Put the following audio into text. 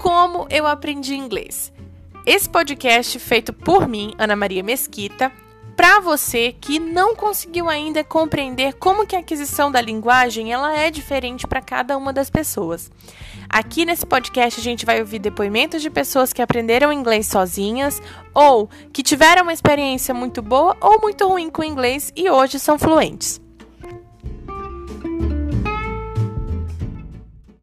Como eu aprendi inglês. Esse podcast feito por mim, Ana Maria Mesquita, para você que não conseguiu ainda compreender como que a aquisição da linguagem ela é diferente para cada uma das pessoas. Aqui nesse podcast a gente vai ouvir depoimentos de pessoas que aprenderam inglês sozinhas ou que tiveram uma experiência muito boa ou muito ruim com inglês e hoje são fluentes.